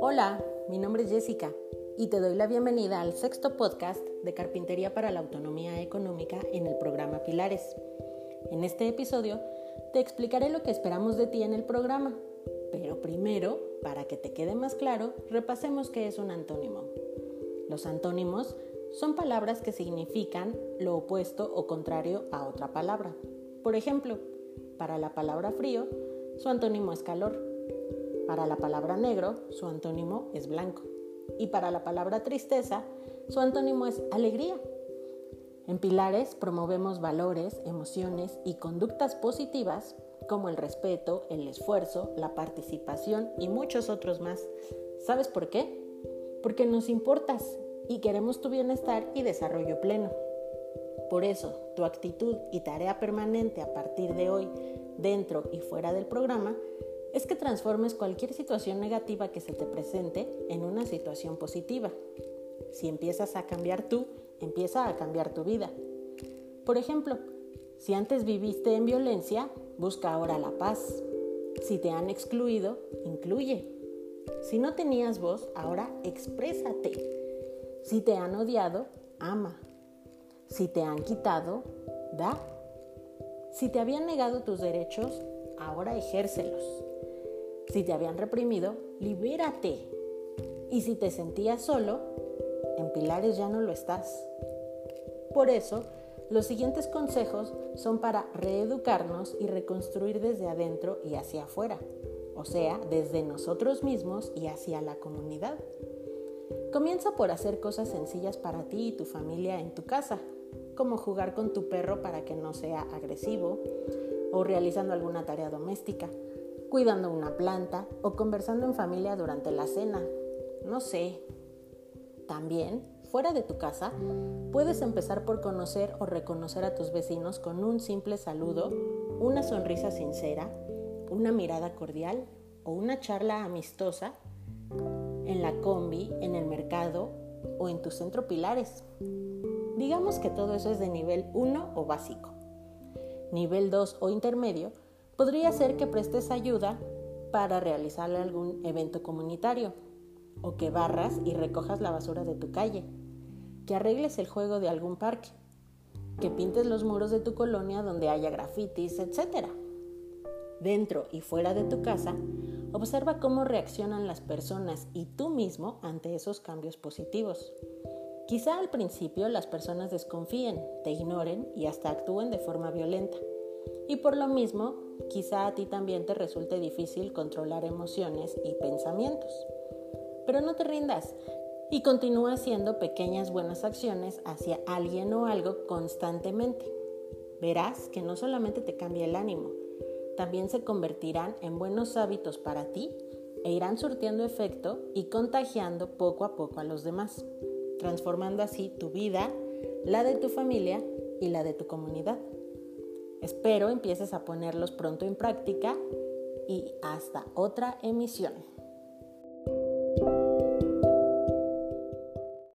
Hola, mi nombre es Jessica y te doy la bienvenida al sexto podcast de Carpintería para la Autonomía Económica en el programa Pilares. En este episodio te explicaré lo que esperamos de ti en el programa, pero primero, para que te quede más claro, repasemos qué es un antónimo. Los antónimos son palabras que significan lo opuesto o contrario a otra palabra. Por ejemplo, para la palabra frío, su antónimo es calor para la palabra negro, su antónimo es blanco. Y para la palabra tristeza, su antónimo es alegría. En Pilares promovemos valores, emociones y conductas positivas como el respeto, el esfuerzo, la participación y muchos otros más. ¿Sabes por qué? Porque nos importas y queremos tu bienestar y desarrollo pleno. Por eso, tu actitud y tarea permanente a partir de hoy, dentro y fuera del programa, es que transformes cualquier situación negativa que se te presente en una situación positiva. Si empiezas a cambiar tú, empieza a cambiar tu vida. Por ejemplo, si antes viviste en violencia, busca ahora la paz. Si te han excluido, incluye. Si no tenías voz, ahora exprésate. Si te han odiado, ama. Si te han quitado, da. Si te habían negado tus derechos, ahora ejércelos. Si te habían reprimido, libérate. Y si te sentías solo, en pilares ya no lo estás. Por eso, los siguientes consejos son para reeducarnos y reconstruir desde adentro y hacia afuera, o sea, desde nosotros mismos y hacia la comunidad. Comienza por hacer cosas sencillas para ti y tu familia en tu casa, como jugar con tu perro para que no sea agresivo, o realizando alguna tarea doméstica, cuidando una planta o conversando en familia durante la cena. No sé. También, fuera de tu casa, puedes empezar por conocer o reconocer a tus vecinos con un simple saludo, una sonrisa sincera, una mirada cordial o una charla amistosa en la combi, en el mercado o en tu centro pilares. Digamos que todo eso es de nivel 1 o básico. Nivel 2 o intermedio Podría ser que prestes ayuda para realizar algún evento comunitario, o que barras y recojas la basura de tu calle, que arregles el juego de algún parque, que pintes los muros de tu colonia donde haya grafitis, etc. Dentro y fuera de tu casa, observa cómo reaccionan las personas y tú mismo ante esos cambios positivos. Quizá al principio las personas desconfíen, te ignoren y hasta actúen de forma violenta. Y por lo mismo, quizá a ti también te resulte difícil controlar emociones y pensamientos. Pero no te rindas y continúa haciendo pequeñas buenas acciones hacia alguien o algo constantemente. Verás que no solamente te cambia el ánimo, también se convertirán en buenos hábitos para ti e irán surtiendo efecto y contagiando poco a poco a los demás, transformando así tu vida, la de tu familia y la de tu comunidad. Espero empieces a ponerlos pronto en práctica y hasta otra emisión.